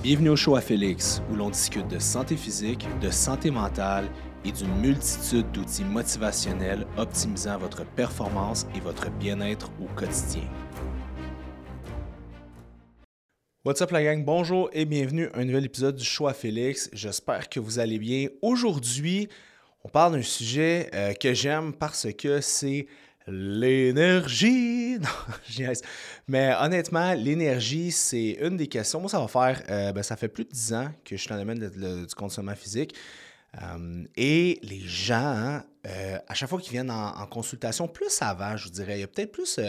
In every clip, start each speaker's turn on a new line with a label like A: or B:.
A: Bienvenue au show à Félix, où l'on discute de santé physique, de santé mentale et d'une multitude d'outils motivationnels optimisant votre performance et votre bien-être au quotidien. What's up la gang? Bonjour et bienvenue à un nouvel épisode du show à Félix. J'espère que vous allez bien. Aujourd'hui, on parle d'un sujet euh, que j'aime parce que c'est L'énergie! Non, Mais honnêtement, l'énergie, c'est une des questions. Moi, ça va faire, euh, ben, ça fait plus de 10 ans que je suis dans le domaine du consommation physique. Euh, et les gens, hein, euh, à chaque fois qu'ils viennent en, consultation, plus avant, je vous dirais, il y a peut-être plus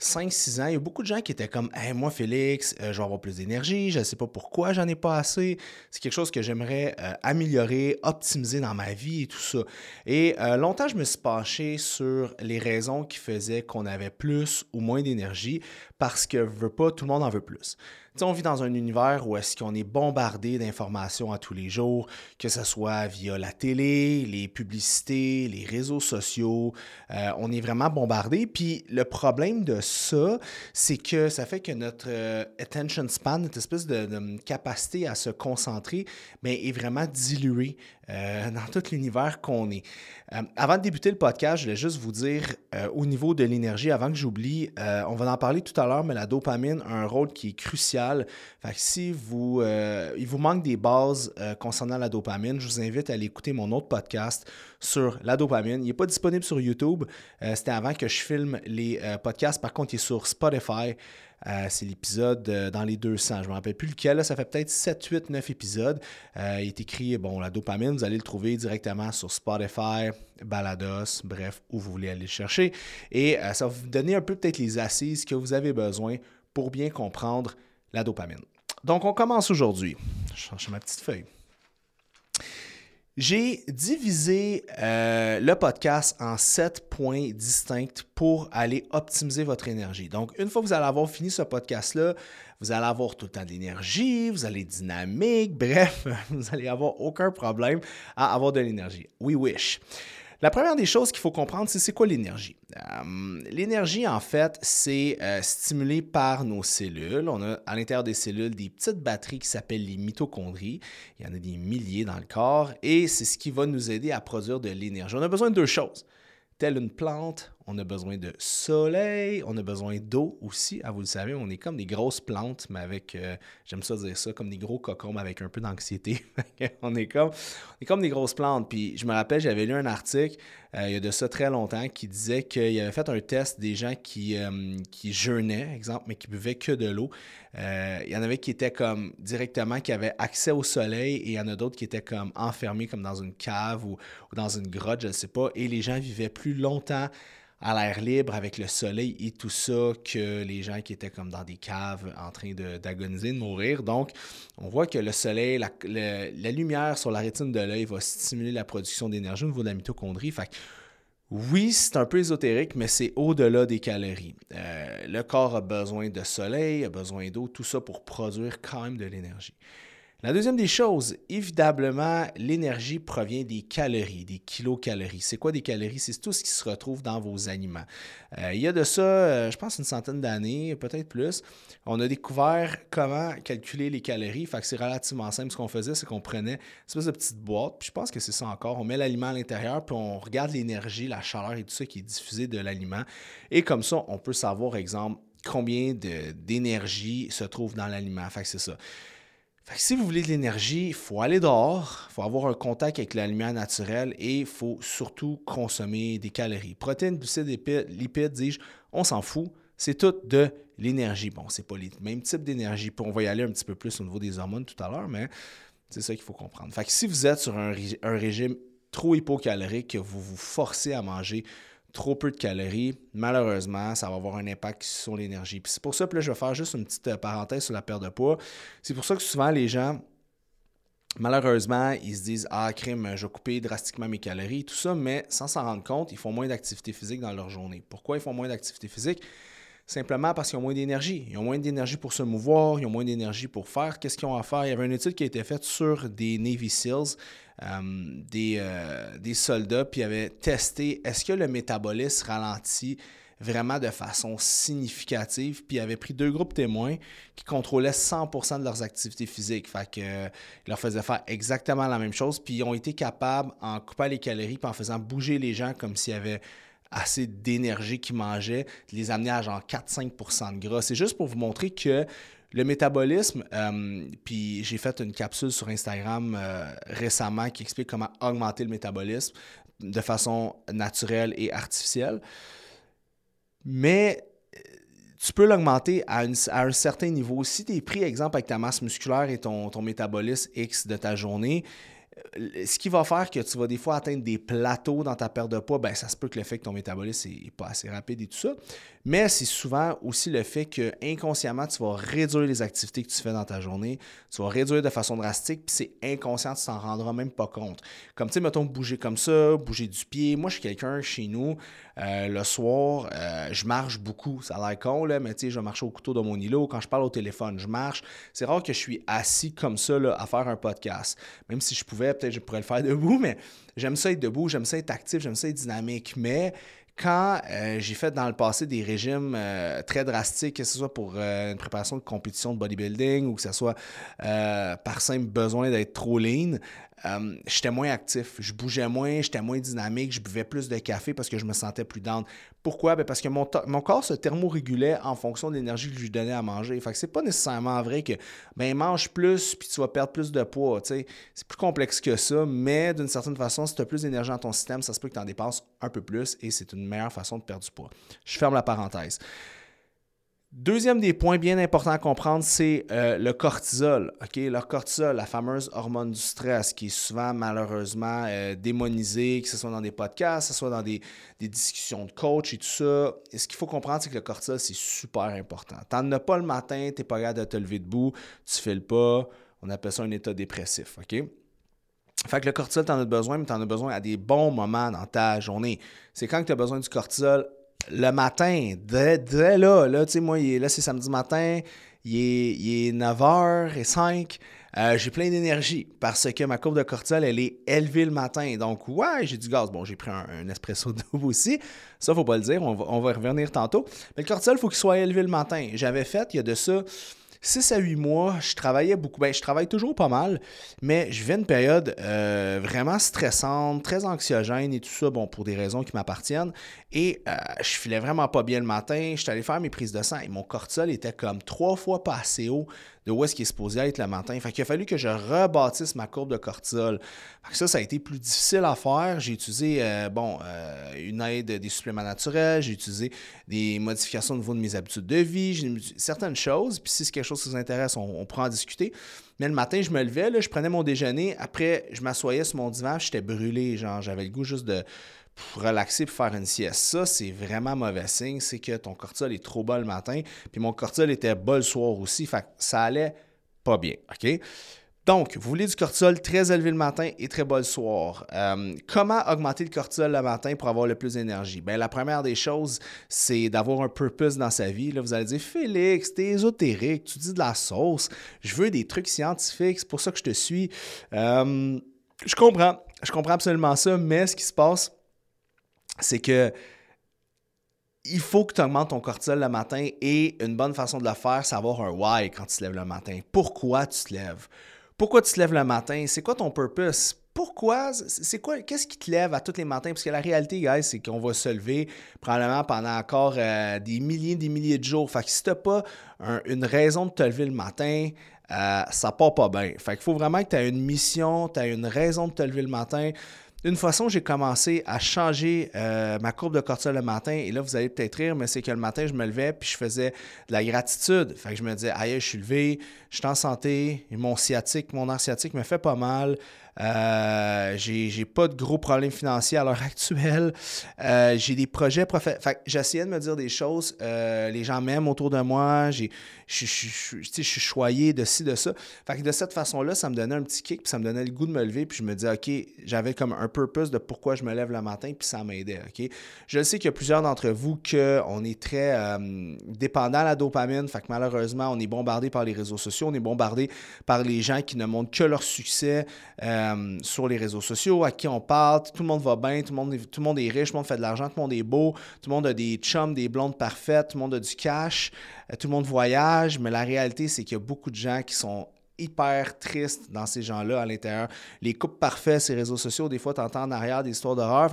A: 5-6 ans, il y a beaucoup de gens qui étaient comme hey, Moi, Félix, euh, je vais avoir plus d'énergie, je ne sais pas pourquoi j'en ai pas assez. C'est quelque chose que j'aimerais euh, améliorer, optimiser dans ma vie et tout ça. Et euh, longtemps, je me suis penché sur les raisons qui faisaient qu'on avait plus ou moins d'énergie parce que veut pas, tout le monde en veut plus on vit dans un univers où est-ce qu'on est bombardé d'informations à tous les jours, que ce soit via la télé, les publicités, les réseaux sociaux. Euh, on est vraiment bombardé. Puis le problème de ça, c'est que ça fait que notre euh, attention span, notre espèce de, capacité à se concentrer, est vraiment diluée euh, dans tout l'univers qu'on est. avant de débuter le podcast, je voulais juste vous dire au niveau de l'énergie, avant que j'oublie, on va en parler tout à l'heure, mais la dopamine a un rôle qui est crucial fait si vous, euh, il vous manque des bases euh, concernant la dopamine, je vous invite à aller écouter mon autre podcast sur la dopamine. Il n'est pas disponible sur YouTube. Euh, c'était avant que je filme les podcasts. Par contre, il est sur Spotify. C'est l'épisode dans les 200. Je ne me rappelle plus lequel. ça fait peut-être 7, 8, 9 épisodes. il est écrit, bon, la dopamine, vous allez le trouver directement sur Spotify, Balados, bref, où vous voulez aller le chercher. Et ça va vous donner un peu peut-être les assises que vous avez besoin pour bien comprendre la dopamine. Donc, on commence aujourd'hui. Je change ma petite feuille. J'ai divisé euh, le podcast en sept points distincts pour aller optimiser votre énergie. Donc, une fois que vous allez avoir fini ce podcast-là, vous allez avoir tout le temps de l'énergie, vous allez être dynamique, bref, vous allez avoir aucun problème à avoir de l'énergie. We wish. La première des choses qu'il faut comprendre, c'est c'est quoi l'énergie? Euh, l'énergie, en fait, c'est euh, stimulé par nos cellules. On a à l'intérieur des cellules des petites batteries qui s'appellent les mitochondries. Il y en a des milliers dans le corps et c'est ce qui va nous aider à produire de l'énergie. On a besoin de deux choses. Telle une plante, on a besoin de soleil, on a besoin d'eau aussi. Ah, vous le savez, on est comme des grosses plantes, mais avec, euh, j'aime ça dire ça, comme des gros cocombes avec un peu d'anxiété. on, est comme, on des grosses plantes. Puis je me rappelle, j'avais lu un article euh, il y a de ça très longtemps qui disait qu'il avait fait un test des gens qui, euh, qui jeûnaient, exemple, mais qui buvaient que de l'eau. il y en avait qui étaient comme directement, qui avaient accès au soleil, et il y en a d'autres qui étaient comme enfermés comme dans une cave ou, ou dans une grotte, je ne sais pas, et les gens vivaient plus longtemps à l'air libre avec le soleil et tout ça que les gens qui étaient comme dans des caves en train d'agoniser, de, mourir. Donc, on voit que le soleil, la, lumière sur la rétine de l'œil va stimuler la production d'énergie au niveau de la mitochondrie. Fait oui, c'est un peu ésotérique, mais c'est au-delà des calories. Euh, le corps a besoin de soleil, a besoin d'eau, tout ça pour produire quand même de l'énergie. La deuxième des choses, évidemment, l'énergie provient des calories, des kilocalories. C'est quoi des calories? C'est tout ce qui se retrouve dans vos aliments. Euh, il y a de ça, euh, je pense, une centaine d'années, peut-être plus. On a découvert comment calculer les calories. Fait que c'est relativement simple. Ce qu'on faisait, c'est qu'on prenait une espèce de petite boîte, puis je pense que c'est ça encore. On met l'aliment à l'intérieur, puis on regarde l'énergie, la chaleur et tout ça qui est diffusé de l'aliment. Et comme ça, on peut savoir, exemple, combien d'énergie se trouve dans l'aliment. Fait que c'est ça si vous voulez de l'énergie, il faut aller dehors, il faut avoir un contact avec la lumière naturelle et il faut surtout consommer des calories. Protéines, glucides, lipides, dis-je, on s'en fout. C'est tout de l'énergie. Bon, c'est pas le même type d'énergie. On va y aller un petit peu plus au niveau des hormones tout à l'heure, mais c'est ça qu'il faut comprendre. Fait si vous êtes sur un, régime trop hypocalorique, que vous vous forcez à manger trop peu de calories, malheureusement, ça va avoir un impact sur l'énergie. Puis c'est pour ça que là, je vais faire juste une petite euh, parenthèse sur la perte de poids. C'est pour ça que souvent les gens, malheureusement, ils se disent Ah, crime, je vais couper drastiquement mes calories, tout ça, mais sans s'en rendre compte, ils font moins d'activité physique dans leur journée. Pourquoi ils font moins d'activité physique? Simplement parce qu'ils ont moins d'énergie. Ils ont moins d'énergie pour se mouvoir, ils ont moins d'énergie pour faire. Qu'est-ce qu'ils ont à faire? Il y avait une étude qui a été faite sur des Navy SEALs, des, euh, des, soldats, puis avaient testé est-ce que le métabolisme ralentit vraiment de façon significative? Puis ils avaient pris deux groupes témoins qui contrôlaient 100% de leurs activités physiques. Fait que, euh, leur faisaient faire exactement la même chose. Puis ils ont été capables, en coupant les calories, puis en faisant bouger les gens comme s'il y avait assez d'énergie qu'ils mangeaient, de les amener à genre 4-5 de gras. C'est juste pour vous montrer que le métabolisme, euh, puis j'ai fait une capsule sur Instagram euh, récemment qui explique comment augmenter le métabolisme de façon naturelle et artificielle. Mais euh, tu peux l'augmenter à, un certain niveau. Si tu es pris, exemple, avec ta masse musculaire et ton, ton métabolisme X de ta journée, ce qui va faire que tu vas des fois atteindre des plateaux dans ta perte de poids, ben ça se peut que le fait que ton métabolisme n'est pas assez rapide et tout ça. Mais c'est souvent aussi le fait que inconsciemment, tu vas réduire les activités que tu fais dans ta journée. Tu vas réduire de façon drastique, puis c'est inconscient, tu t'en rendras même pas compte. Comme tu sais, mettons, bouger comme ça, bouger du pied. Moi, je suis quelqu'un chez nous, euh, le soir, euh, je marche beaucoup. Ça a l'air con, là, mais tu sais, je vais marcher au couteau de mon îlot. Quand je parle au téléphone, je marche. C'est rare que je suis assis comme ça là, à faire un podcast. Même si je pouvais, peut-être je pourrais le faire debout, mais j'aime ça être debout, j'aime ça être actif, j'aime ça être dynamique. Mais quand euh, j'ai fait dans le passé des régimes euh, très drastiques, que ce soit pour euh, une préparation de compétition de bodybuilding ou que ce soit par simple besoin d'être trop lean, euh, j'étais moins actif, je bougeais moins, j'étais moins dynamique, je buvais plus de café parce que je me sentais plus down. Pourquoi? Ben parce que mon, mon, corps se thermorégulait en fonction de l'énergie que je lui donnais à manger. Fait que c'est pas nécessairement vrai que ben mange plus puis tu vas perdre plus de poids. C'est plus complexe que ça, mais d'une certaine façon, si tu as plus d'énergie dans ton système, ça se peut que tu en dépenses un peu plus et c'est une meilleure façon de perdre du poids. Je ferme la parenthèse. Deuxième des points bien importants à comprendre, c'est euh, le cortisol. OK? Le cortisol, la fameuse hormone du stress, qui est souvent malheureusement euh, démonisée, que ce soit dans des podcasts, que ce soit dans des, discussions de coach et tout ça. Ce qu'il faut comprendre, c'est que le cortisol, c'est super important. Tu n'en as pas le matin, tu n'es pas capable de te lever debout, tu fais le pas. On appelle ça un état dépressif. OK? Fait que le cortisol, tu en as besoin, mais tu en as besoin à des bons moments dans ta journée. C'est quand tu as besoin du cortisol? Le matin, dès, là, là, tu sais, moi, là, c'est samedi matin, il est, 9h05. Euh, j'ai plein d'énergie parce que ma courbe de cortisol, elle est élevée le matin. Donc, ouais, j'ai du gaz. Bon, j'ai pris un, espresso double aussi. Ça, faut pas le dire. On va, on va revenir tantôt. Mais le cortisol, il faut qu'il soit élevé le matin. J'avais fait, il y a de ça 6 à 8 mois, je travaillais beaucoup. Ben, je travaille toujours pas mal, mais je vivais une période euh, vraiment stressante, très anxiogène et tout ça, bon, pour des raisons qui m'appartiennent. Et euh, je filais vraiment pas bien le matin. J'étais allé faire mes prises de sang et mon cortisol était comme trois fois pas assez haut de où est-ce qu'il est supposé être le matin. Fait qu'il a fallu que je rebâtisse ma courbe de cortisol. Fait que ça, ça a été plus difficile à faire. J'ai utilisé, euh, bon, euh, une aide des suppléments naturels, j'ai utilisé des modifications au niveau de mes habitudes de vie, j'ai certaines choses. Puis si c'est quelque chose qui vous intéresse, on, pourra en discuter. Mais le matin, je me levais, là, je prenais mon déjeuner. Après, je m'assoyais sur mon divan, j'étais brûlé. Genre, j'avais le goût juste de relaxer pour faire une sieste. Ça, c'est vraiment mauvais signe. C'est que ton cortisol est trop bas le matin. Puis mon cortisol était bas le soir aussi. Fait que ça allait pas bien. OK? Donc, vous voulez du cortisol très élevé le matin et très bas le soir. Euh, comment augmenter le cortisol le matin pour avoir le plus d'énergie? Bien, la première des choses, c'est d'avoir un purpose dans sa vie. Là, vous allez dire, Félix, t'es ésotérique, tu dis de la sauce, je veux des trucs scientifiques, c'est pour ça que je te suis. Euh, je comprends, je comprends absolument ça, mais ce qui se passe, c'est que il faut que tu augmentes ton cortisol le matin et une bonne façon de le faire, c'est avoir un why quand tu te lèves le matin. Pourquoi tu te lèves? Pourquoi tu te lèves le matin? C'est quoi ton purpose? Pourquoi? C'est quoi? Qu'est-ce qui te lève à tous les matins? Parce que la réalité, guys, c'est qu'on va se lever probablement pendant encore euh, des milliers, des milliers de jours. Fait que si tu n'as pas une raison de te lever le matin, euh, ça part pas bien. Fait qu'il faut vraiment que tu aies une mission, tu aies une raison de te lever le matin. Une façon, j'ai commencé à changer euh, ma courbe de cortisol le matin. Et là, vous allez peut-être rire, mais c'est que le matin, je me levais puis je faisais de la gratitude. Fait que je me disais, aïe, je suis levé, je suis en santé, mon sciatique, mon air sciatique me fait pas mal. Euh, j'ai pas de gros problèmes financiers à l'heure actuelle. Euh, j'ai des projets professionnels. J'essayais de me dire des choses. Euh, les gens m'aiment autour de moi. Je suis choyé de ci, de ça. Fait que de cette façon-là, ça me donnait un petit kick, puis ça me donnait le goût de me lever. Puis je me disais, OK, j'avais comme un purpose de pourquoi je me lève le matin, puis ça m'aidait. OK? Je sais qu'il y a plusieurs d'entre vous qu'on est très dépendant à la dopamine. Fait malheureusement, on est bombardé par les réseaux sociaux, on est bombardé par les gens qui ne montrent que leur succès euh, sur les réseaux sociaux, à qui on parle, tout le monde va bien, tout le monde, est, tout le monde est riche, tout le monde fait de l'argent, tout le monde est beau, tout le monde a des chums, des blondes parfaites, tout le monde a du cash, euh, tout le monde voyage, mais la réalité, c'est qu'il y a beaucoup de gens qui sont hyper tristes dans ces gens-là à l'intérieur. Les couples parfaits, ces réseaux sociaux, des fois, tu entends en arrière des histoires d'horreur.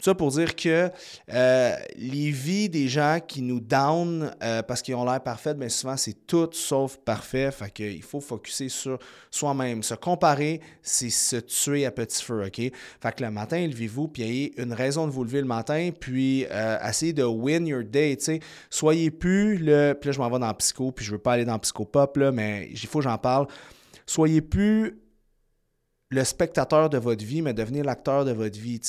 A: Ça pour dire que euh, les vies des gens qui nous down euh, parce qu'ils ont l'air parfaits, bien souvent, c'est tout sauf parfait. Fait qu'il faut focuser sur soi-même. Se comparer, c'est se tuer à petit feu, OK? Fait que le matin, levez-vous, puis ayez une raison de vous lever le matin, puis euh, essayez de win your day, tu sais. Soyez plus le... Puis là, je m'en vais dans le psycho, puis je veux pas aller dans le psychopop, là, mais il faut que j'en parle. Soyez plus le spectateur de votre vie, mais devenez l'acteur de votre vie.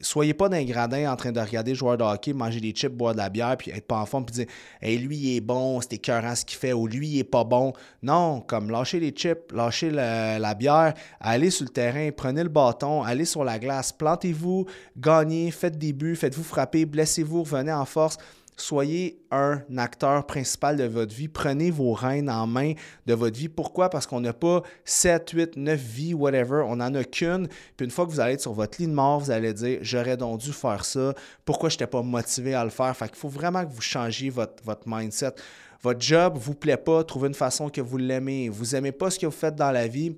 A: Soyez pas d'un gradin en train de regarder joueur de hockey, manger des chips, boire de la bière, puis être pas en forme, puis dire hey, lui, il est bon, c'est écœurant ce qu'il fait, ou lui, il est pas bon. Non, comme lâchez les chips, lâchez la bière, allez sur le terrain, prenez le bâton, allez sur la glace, plantez-vous, gagnez, faites des buts, faites-vous frapper, blessez-vous, revenez en force soyez un acteur principal de votre vie. Prenez vos rênes en main de votre vie. Pourquoi? Parce qu'on n'a pas 7, 8, 9 vies, whatever. On n'en a qu'une. Puis une fois que vous allez être sur votre lit de mort, vous allez dire J'aurais donc dû faire ça. Pourquoi je n'étais pas motivé à le faire? Fait qu'il faut vraiment que vous changiez votre, votre mindset. Votre job ne vous plaît pas, trouvez une façon que vous l'aimez. Vous n'aimez pas ce que vous faites dans la vie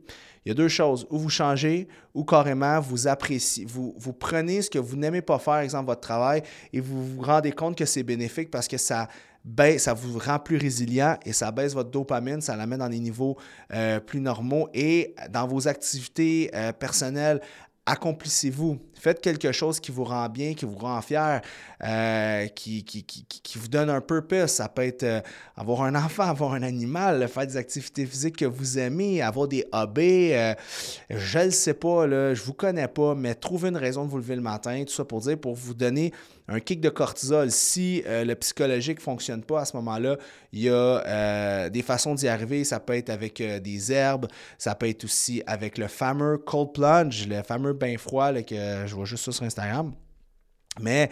A: il y a deux choses. Ou vous changez, ou carrément vous appréciez, vous, prenez ce que vous n'aimez pas faire, exemple votre travail, et vous vous rendez compte que c'est bénéfique parce que ça, baisse, ça vous rend plus résilient et ça baisse votre dopamine, ça l'amène dans des niveaux euh, plus normaux. Et dans vos activités euh, personnelles, accomplissez-vous. Faites quelque chose qui vous rend bien, qui vous rend fier, euh, qui, vous donne un purpose. Ça peut être euh, avoir un enfant, avoir un animal, faire des activités physiques que vous aimez, avoir des hobbies. Euh, je ne sais pas, je ne vous connais pas, mais trouvez une raison de vous lever le matin, tout ça pour dire, pour vous donner un kick de cortisol. Si le psychologique ne fonctionne pas à ce moment-là, il y a des façons d'y arriver. Ça peut être avec des herbes, ça peut être aussi avec le fameux cold plunge, le fameux bain froid que je vois juste ça sur Instagram. Mais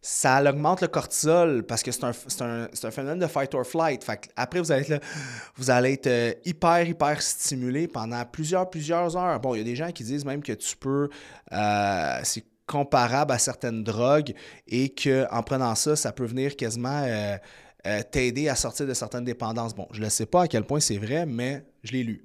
A: ça augmente le cortisol parce que c'est un, phénomène de fight or flight. après, vous allez être, vous allez être euh, hyper, hyper stimulé pendant plusieurs, plusieurs heures. Bon, il y a des gens qui disent même que tu peux. Euh, comparable à certaines drogues et qu'en prenant ça, ça peut venir quasiment euh, t'aider à sortir de certaines dépendances. Bon, je ne sais pas à quel point c'est vrai, mais je l'ai lu.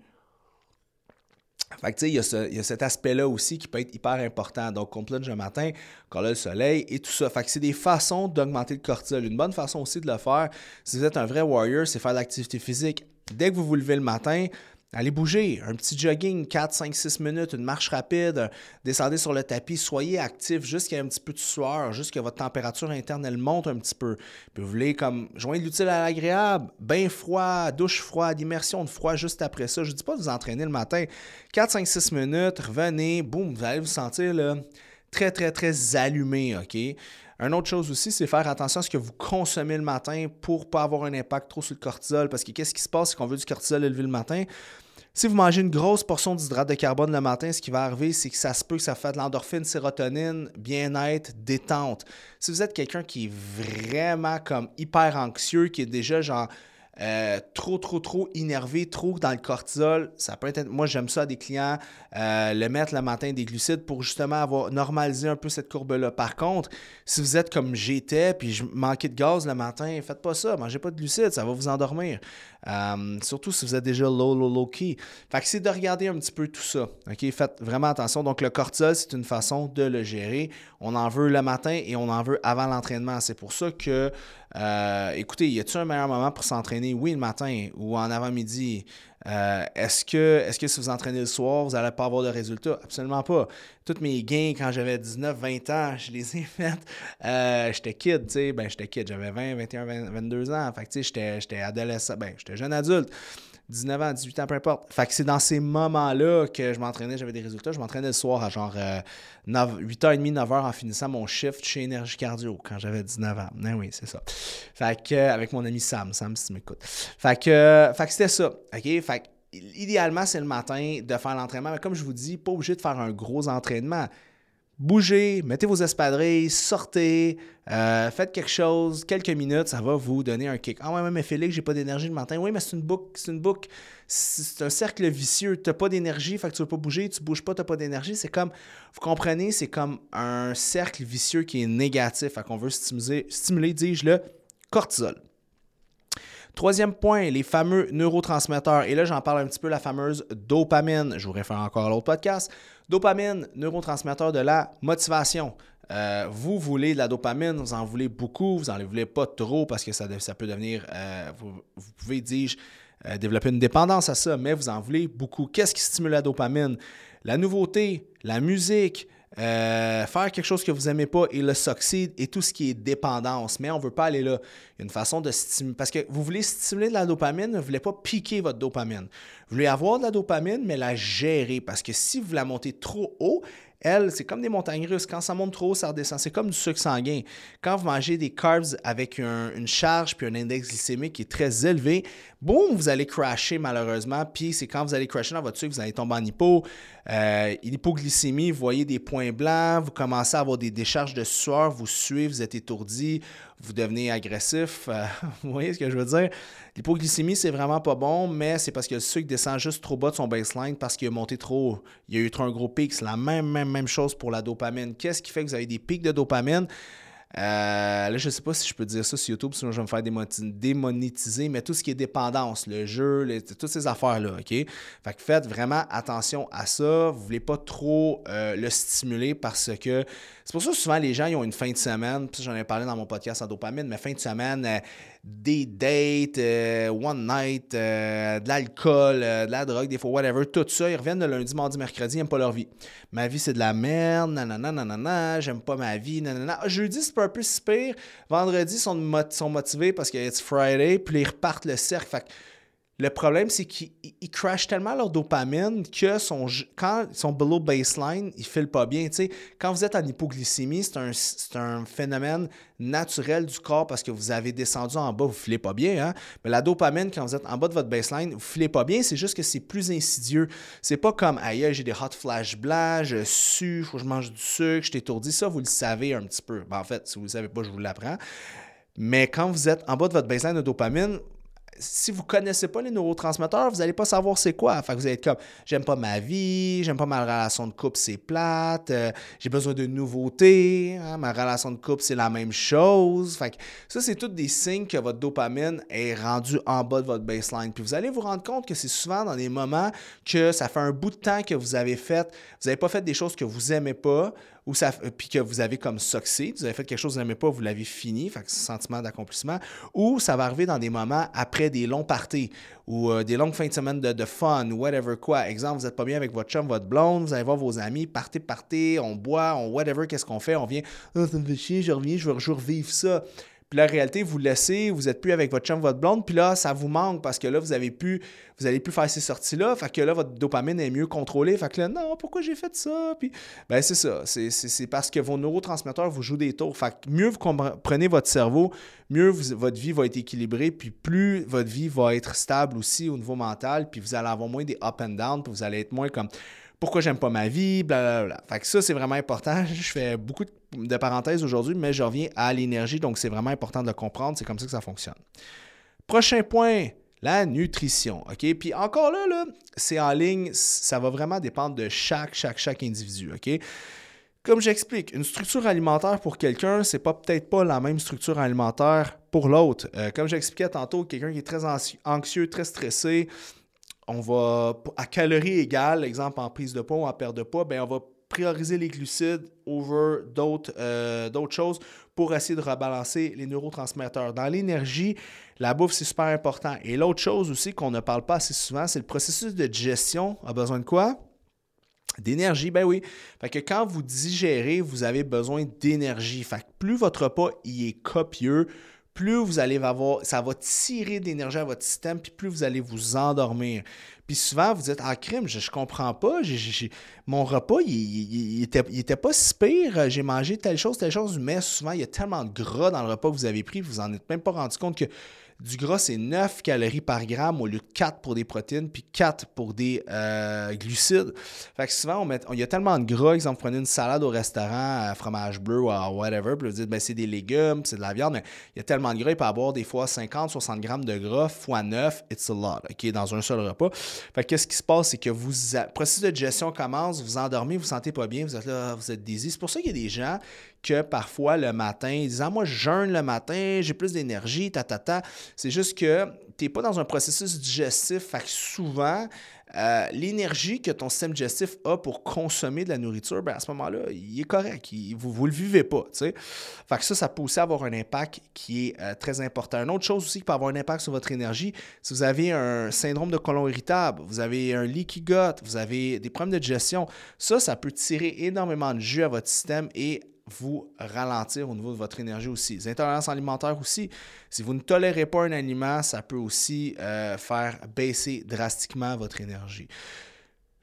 A: Fait que, il y, a cet aspect-là aussi qui peut être hyper important. Donc, on plonge le matin, quand là le soleil et tout ça. Fait que c'est des façons d'augmenter le cortisol. Une bonne façon aussi de le faire, si vous êtes un vrai warrior, c'est faire de l'activité physique. Dès que vous vous levez le matin, Allez bouger, un petit jogging, 4, 5, 6 minutes, une marche rapide, descendez sur le tapis, soyez actif, ait un petit peu de sueur, juste que votre température interne, elle monte un petit peu. Puis vous voulez comme joindre l'utile à l'agréable, bain froid, douche froide, immersion de froid juste après ça. Je ne dis pas de vous entraîner le matin, 4, 5, 6 minutes, revenez, boum, vous allez vous sentir très, très, très allumé, OK? Une autre chose aussi, c'est faire attention à ce que vous consommez le matin pour ne pas avoir un impact trop sur le cortisol. Parce que qu'est-ce qui se passe si on veut du cortisol élevé le matin? Si vous mangez une grosse portion d'hydrate de carbone le matin, ce qui va arriver, c'est que ça se peut que ça fasse de l'endorphine, sérotonine, bien-être, détente. Si vous êtes quelqu'un qui est vraiment comme hyper anxieux, qui est déjà genre euh, trop, trop, trop énervé, trop dans le cortisol, ça peut être. Moi, j'aime ça à des clients, euh, le mettre le matin des glucides pour justement avoir normalisé un peu cette courbe-là. Par contre, si vous êtes comme j'étais, puis je manquais de gaz le matin, faites pas ça, mangez pas de glucides, ça va vous endormir. Euh, surtout si vous êtes déjà low, low, low key. Fait que c'est de regarder un petit peu tout ça. OK? Faites vraiment attention. Donc, le cortisol, c'est une façon de le gérer. On en veut le matin et on en veut avant l'entraînement. C'est pour ça que, euh, écoutez, y a-t-il un meilleur moment pour s'entraîner? Oui, le matin ou en avant-midi? Euh, est-ce, que, est-ce que si vous entraînez le soir, vous n'allez pas avoir de résultats? Absolument pas. Toutes mes gains quand j'avais 19, 20 ans, je les ai faites. Euh, j'étais kid, tu sais. Ben, j'étais kid. J'avais 20, 21, 22 ans. Fait tu sais, j'étais adolescent. Ben, j'étais jeune adulte. 19 ans, 18 ans, peu importe. Fait que c'est dans ces moments-là que je m'entraînais, j'avais des résultats. Je m'entraînais le soir à genre 8h30, 9h en finissant mon shift chez Énergie Cardio quand j'avais 19 ans. Ben oui, c'est ça. Fait que, euh, avec mon ami Sam, Sam, si tu m'écoutes. Fait que, euh, fait que c'était ça. OK? Fait que, idéalement, c'est le matin de faire l'entraînement. Mais comme je vous dis, pas obligé de faire un gros entraînement bougez, mettez vos espadrilles, sortez, euh, faites quelque chose, quelques minutes, ça va vous donner un kick. Ah ouais, mais Félix, j'ai pas d'énergie le matin. Oui, mais c'est une boucle, c'est une boucle, c'est un cercle vicieux. Tu n'as pas d'énergie, fait que tu veux pas bouger, tu bouges pas, tu n'as pas d'énergie. C'est comme, vous comprenez, c'est comme un cercle vicieux qui est négatif, fait qu'on veut stimuler, stimuler dis-je, le cortisol. Troisième point, les fameux neurotransmetteurs. Et là, j'en parle un petit peu, la fameuse dopamine. Je vous réfère encore à l'autre podcast. Dopamine, neurotransmetteur de la motivation. Euh, vous voulez de la dopamine, vous en voulez beaucoup, vous n'en voulez pas trop parce que ça, peut devenir, euh, vous, pouvez, dis-je, euh, développer une dépendance à ça, mais vous en voulez beaucoup. Qu'est-ce qui stimule la dopamine? La nouveauté, la musique, euh, faire quelque chose que vous n'aimez pas et le succide et tout ce qui est dépendance. Mais on veut pas aller là. Il y a une façon de stimuler. Parce que vous voulez stimuler de la dopamine, mais vous voulez pas piquer votre dopamine. Vous voulez avoir de la dopamine, mais la gérer. Parce que si vous la montez trop haut, elle, c'est comme des montagnes russes. Quand ça monte trop haut, ça redescend. C'est comme du sucre sanguin. Quand vous mangez des carbs avec une charge puis un index glycémique qui est très élevé, boum, vous allez crasher malheureusement. Puis c'est quand vous allez crasher dans votre sucre, vous allez tomber en hypo. Euh, l'hypoglycémie, vous voyez des points blancs, vous commencez à avoir des décharges de sueur, vous suivez, vous êtes étourdi, vous devenez agressif. Euh, vous voyez ce que je veux dire? L'hypoglycémie, c'est vraiment pas bon, mais c'est parce que le sucre descend juste trop bas de son baseline parce qu'il a monté trop haut. Il y a eu trop un gros pic. C'est la même, même, même chose pour la dopamine. Qu'est-ce qui fait que vous avez des pics de dopamine? Euh, là, je sais pas si je peux dire ça sur YouTube, sinon je vais me faire démonétiser, mais tout ce qui est dépendance, le jeu, toutes ces affaires-là, OK? Fait que faites vraiment attention à ça. Vous voulez pas trop euh, le stimuler parce que c'est pour ça que souvent les gens ils ont une fin de semaine, puis j'en ai parlé dans mon podcast en dopamine, mais fin de semaine, euh, des dates, euh, one night, euh, de l'alcool, de la drogue, des fois, whatever, tout ça, ils reviennent le lundi, mardi, mercredi, ils n'aiment pas leur vie. Ma vie, c'est de la merde, nanana, nanana, j'aime pas ma vie, nanana. Ah, jeudi, c'est pas un peu si pire. Vendredi, ils sont, sont motivés parce que it's Friday, puis ils repartent le cercle. Fait le problème, c'est qu'ils crashent tellement leur dopamine que son, quand ils sont below baseline, ils ne filent pas bien. quand vous êtes en hypoglycémie, c'est un, phénomène naturel du corps parce que vous avez descendu en bas, vous ne filez pas bien. Hein? Mais la dopamine, quand vous êtes en bas de votre baseline, vous ne filez pas bien, c'est juste que c'est plus insidieux. C'est pas comme ailleurs, j'ai des hot flash blancs, je sue, faut que je mange du sucre, je t'étourdis. Ça, vous le savez un petit peu. Ben, en fait, si vous ne le savez pas, je vous l'apprends. Mais quand vous êtes en bas de votre baseline de dopamine, si vous connaissez pas les neurotransmetteurs, vous n'allez pas savoir c'est quoi. Fait vous allez être comme j'aime pas ma vie, j'aime pas ma relation de couple, c'est plate, euh, j'ai besoin de nouveautés, hein, ma relation de couple, c'est la même chose. Fait ça, c'est tous des signes que votre dopamine est rendue en bas de votre baseline. Puis vous allez vous rendre compte que c'est souvent dans des moments que ça fait un bout de temps que vous avez fait, vous n'avez pas fait des choses que vous n'aimez pas, ou ça, euh, puis que vous avez comme succès, vous avez fait quelque chose que vous n'aimez pas, vous l'avez fini, fait c'est sentiment d'accomplissement, ou ça va arriver dans des moments après des longs parties ou euh, des longues fins de semaine de, fun, whatever quoi. Exemple, vous n'êtes pas bien avec votre chum, votre blonde, vous allez voir vos amis, partez, partez, on boit, on whatever, qu'est-ce qu'on fait, on vient, oh, ça me fait chier, je reviens, je veux, revivre ça. Puis la réalité, vous laissez, vous n'êtes plus avec votre chum, votre blonde, puis là, ça vous manque parce que là, vous avez pu, vous allez plus faire ces sorties-là, fait que là, votre dopamine est mieux contrôlée, fait que là, non, pourquoi j'ai fait ça? Puis, ben c'est ça, c'est parce que vos neurotransmetteurs vous jouent des tours. Fait que mieux vous comprenez votre cerveau, mieux votre vie va être équilibrée, puis plus votre vie va être stable aussi au niveau mental, puis vous allez avoir moins des up and down, puis vous allez être moins comme pourquoi j'aime pas ma vie, blablabla. Fait que ça, c'est vraiment important. Je fais beaucoup de parenthèses aujourd'hui, mais je reviens à l'énergie, donc c'est vraiment important de le comprendre. C'est comme ça que ça fonctionne. Prochain point, la nutrition. OK? Puis encore là, c'est en ligne, ça va vraiment dépendre de chaque, chaque, chaque individu. OK? Comme j'explique, une structure alimentaire pour quelqu'un, c'est pas peut-être pas la même structure alimentaire pour l'autre. Euh, comme j'expliquais tantôt, quelqu'un qui est très anxieux, très stressé, on va, à calories égales, exemple en prise de poids ou en perte de poids, ben on va prioriser les glucides over euh, d'autres choses pour essayer de rebalancer les neurotransmetteurs. Dans l'énergie, la bouffe, c'est super important. Et l'autre chose aussi qu'on ne parle pas assez souvent, c'est le processus de digestion a besoin de quoi? D'énergie, ben oui. Fait que quand vous digérez, vous avez besoin d'énergie. Fait que plus votre repas y est copieux, plus vous allez avoir, ça va tirer d'énergie à votre système, puis plus vous allez vous endormir. Puis souvent, vous êtes en crime, je, comprends pas, mon repas, il, il, pas si pire, j'ai mangé telle chose, telle chose, mais souvent, il y a tellement de gras dans le repas que vous avez pris, vous en êtes même pas rendu compte que Du gras, c'est 9 calories par gramme au lieu de 4 pour des protéines, puis 4 pour des euh, glucides. Fait que souvent, on met, il y a tellement de gras, exemple, vous prenez une salade au restaurant, à fromage bleu ou à whatever, puis vous dites, ben, c'est des légumes, c'est de la viande, mais il y a tellement de gras, il peut avoir des fois 50, 60 grammes de gras fois 9, it's a lot, OK, dans un seul repas. Fait que qu'est-ce qui se passe, c'est que vous, le processus de digestion commence, vous endormez, vous ne sentez pas bien, vous êtes là, vous êtes désir. C'est pour ça qu'il y a des gens que parfois le matin, Ah, moi, je jeûne le matin, j'ai plus d'énergie, ta, ta, ta. C'est juste que tu n'es pas dans un processus digestif. Fait que souvent, euh, l'énergie que ton système digestif a pour consommer de la nourriture, ben à ce moment-là, il est correct. vous ne le vivez pas. Fait que ça, ça peut aussi avoir un impact qui est euh, très important. Une autre chose aussi qui peut avoir un impact sur votre énergie, si vous avez un syndrome de colon irritable, vous avez un leaky gut, vous avez des problèmes de digestion, ça, ça peut tirer énormément de jus à votre système et vous ralentir au niveau de votre énergie aussi. Les intolérances alimentaires aussi. Si vous ne tolérez pas un aliment, ça peut aussi euh, faire baisser drastiquement votre énergie.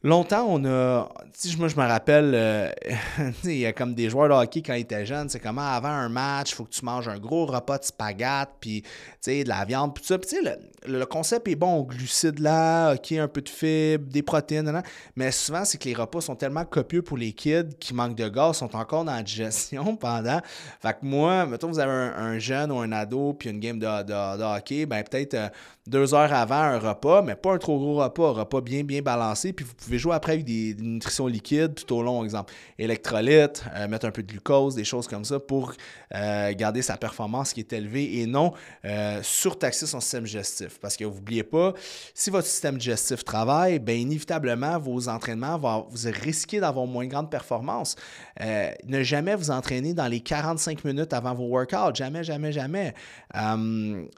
A: Longtemps, on a. Moi, je me rappelle, euh, il y a comme des joueurs de hockey quand ils étaient jeunes. C'est comment avant un match, il faut que tu manges un gros repas de spaghettes, puis de la viande, puis tout ça. Puis, le, le, concept est bon, glucides là, ok, un peu de fibres, des protéines, mais souvent, c'est que les repas sont tellement copieux pour les kids qui manquent de gaz, sont encore dans la digestion pendant. Fait que moi, mettons, vous avez un, jeune ou un ado, puis une game de, de, hockey, ben peut-être. Euh, deux heures avant un repas, mais pas un trop gros repas, un repas bien, bien balancé. Puis vous pouvez jouer après avec des, nutritions liquides tout au long, exemple électrolytes, euh, mettre un peu de glucose, des choses comme ça pour euh, garder sa performance qui est élevée et non euh, surtaxer son système digestif. Parce que n'oubliez pas, si votre système digestif travaille, bien inévitablement, vos entraînements, vont, vous risquez d'avoir moins grande performance. ne jamais vous entraîner dans les 45 minutes avant vos workouts. Jamais, jamais, jamais.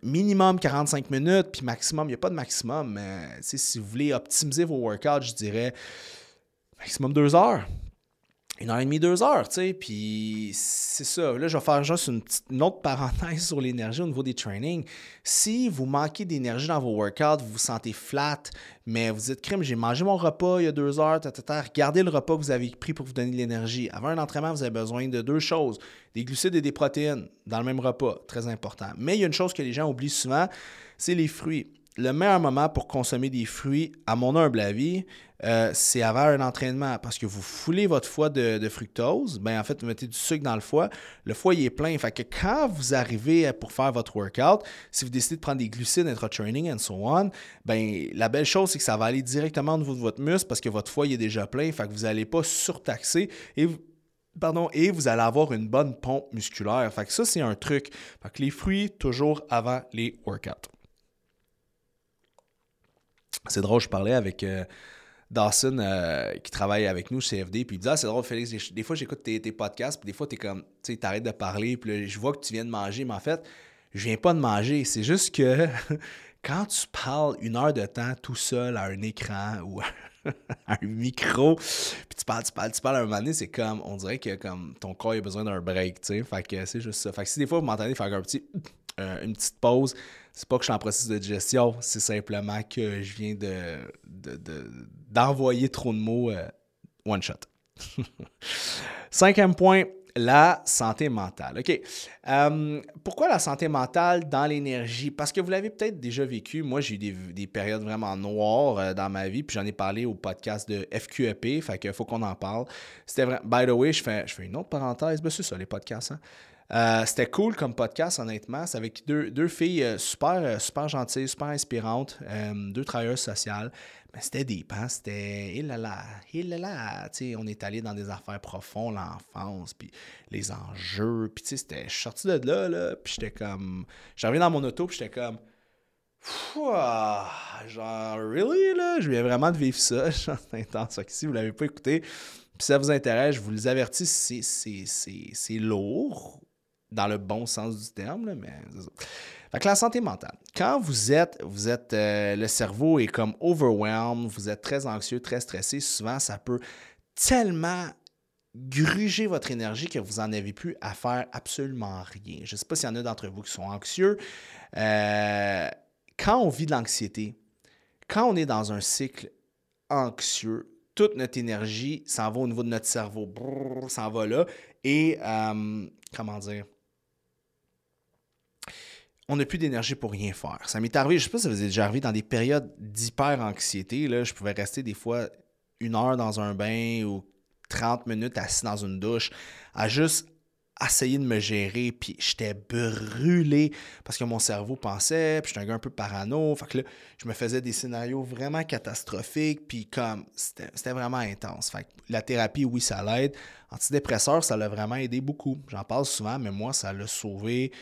A: minimum 45 minutes, puis maximum, il n'y a pas de maximum, mais si vous voulez optimiser vos workouts, je dirais maximum deux heures. Une heure et demie, deux heures, tu sais. Puis c'est ça. Là, je vais faire juste une, petite, autre parenthèse sur l'énergie au niveau des trainings. Si vous manquez d'énergie dans vos workouts, vous vous sentez flat, mais vous dites, crime, j'ai mangé mon repas il y a deux heures, regardez le repas que vous avez pris pour vous donner de l'énergie. Avant un entraînement, vous avez besoin de deux choses des glucides et des protéines dans le même repas. Très important. Mais il y a une chose que les gens oublient souvent c'est les fruits. Le meilleur moment pour consommer des fruits, à mon humble avis, euh, c'est avant un entraînement parce que vous foulez votre foie de, fructose. Ben, en fait, vous mettez du sucre dans le foie. Le foie, est plein. Fait que quand vous arrivez pour faire votre workout, si vous décidez de prendre des glucides intra-training and so on, ben, la belle chose, c'est que ça va aller directement au niveau de votre muscle parce que votre foie est déjà plein. Fait que vous n'allez pas surtaxer et vous allez avoir une bonne pompe musculaire. Fait que ça, c'est un truc. Fait que les fruits, toujours avant les workouts. C'est drôle, je parlais avec euh, Dawson euh, qui travaille avec nous chez CFD, puis il dit Ah, c'est drôle, Félix, des fois j'écoute tes, podcasts, puis des fois t'es comme, tu sais, t'arrêtes de parler, puis je vois que tu viens de manger, mais en fait, je viens pas de manger. C'est juste que quand tu parles une heure de temps tout seul à un écran ou un micro, puis tu parles, tu parles, tu parles à un moment donné, c'est comme, on dirait que comme ton corps a besoin d'un break, tu sais. Fait que c'est juste ça. Fait que si des fois vous m'entendez faire un petit, euh, une petite pause, c'est pas que je suis en processus de digestion, c'est simplement que je viens de, d'envoyer trop de mots euh, one shot. Cinquième point, la santé mentale. OK. Euh, pourquoi la santé mentale dans l'énergie? Parce que vous l'avez peut-être déjà vécu. Moi, j'ai eu des, périodes vraiment noires euh, dans ma vie, puis j'en ai parlé au podcast de FQEP, fait qu'il faut qu'on en parle. C'était vraiment... By the way, je fais, je fais une autre parenthèse. Ben, c'est ça, les podcasts. Hein? Euh, c'était cool comme podcast, honnêtement. C'est avec deux, filles super, super gentilles, super inspirantes, deux travailleuses sociales. Mais c'était des hein, c'était il là là, il là là, on est allé dans des affaires profondes, l'enfance, puis les enjeux, puis tu sais, c'était, je suis sorti de là, là, puis j'étais comme, j'arrivais dans mon auto, puis j'étais comme, genre, really, là, je viens vraiment de vivre ça, c'est intense, si vous l'avez pas écouté, puis ça vous intéresse, je vous les avertis, c'est lourd, dans le bon sens du terme, là, mais fait la santé mentale. Quand vous êtes, vous êtes, euh, le cerveau est comme overwhelmed, vous êtes très anxieux, très stressé, souvent ça peut tellement gruger votre énergie que vous n'en avez plus à faire absolument rien. Je ne sais pas s'il y en a d'entre vous qui sont anxieux. Euh, quand on vit de l'anxiété, quand on est dans un cycle anxieux, toute notre énergie s'en va au niveau de notre cerveau, s'en va là. Et, euh, comment dire, on n'a plus d'énergie pour rien faire. Ça m'est arrivé, je sais pas si ça vous est déjà arrivé dans des périodes d'hyper-anxiété. Je pouvais rester des fois une heure dans un bain ou 30 minutes assis dans une douche à juste essayer de me gérer, puis j'étais brûlé parce que mon cerveau pensait, puis j'étais un gars un peu parano. Fait que là, je me faisais des scénarios vraiment catastrophiques, puis comme c'était vraiment intense. Fait que la thérapie, oui, ça l'aide. Antidépresseur, ça l'a vraiment aidé beaucoup. J'en parle souvent, mais moi, ça l'a sauvé. Tu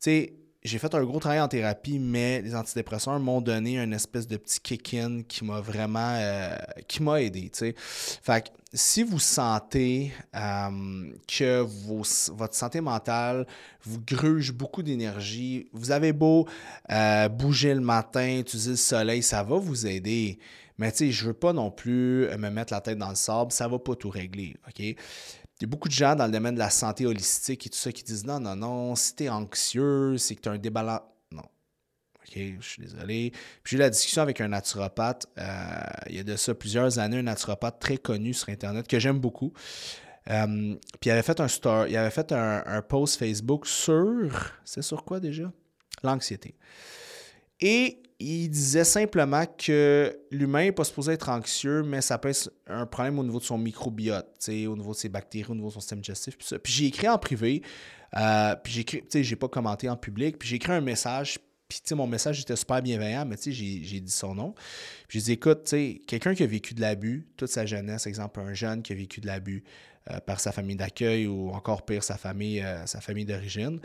A: sais, j'ai fait un gros travail en thérapie, mais les antidépresseurs m'ont donné une espèce de petit kick-in qui m'a vraiment euh, qui m'a aidé. Fait que si vous sentez euh, que votre santé mentale vous gruge beaucoup d'énergie, vous avez beau euh, bouger le matin, utiliser le soleil, ça va vous aider. Mais tu sais, je veux pas non plus me mettre la tête dans le sable, ça va pas tout régler. OK? Il y a beaucoup de gens dans le domaine de la santé holistique et tout ça qui disent non, non, non, si tu es anxieux, c'est que tu as un déballement. Non. OK, je suis désolé. Puis j'ai eu la discussion avec un naturopathe, euh, il y a de ça plusieurs années, un naturopathe très connu sur Internet que j'aime beaucoup. Euh, puis il avait fait un story, il avait fait un post Facebook sur. C'est sur quoi déjà? L'anxiété. Et il disait simplement que l'humain n'est pas supposé être anxieux, mais ça peut être un problème au niveau de son microbiote, au niveau de ses bactéries, au niveau de son système digestif. Puis, puis j'ai écrit en privé, euh, puis j'ai écrit, j'ai pas commenté en public, puis j'ai écrit un message, puis mon message était super bienveillant, mais j'ai dit son nom. Puis j'ai dit, écoute, quelqu'un qui a vécu de l'abus toute sa jeunesse, exemple un jeune qui a vécu de l'abus euh, par sa famille d'accueil ou encore pire, sa famille, euh, sa famille d'origine,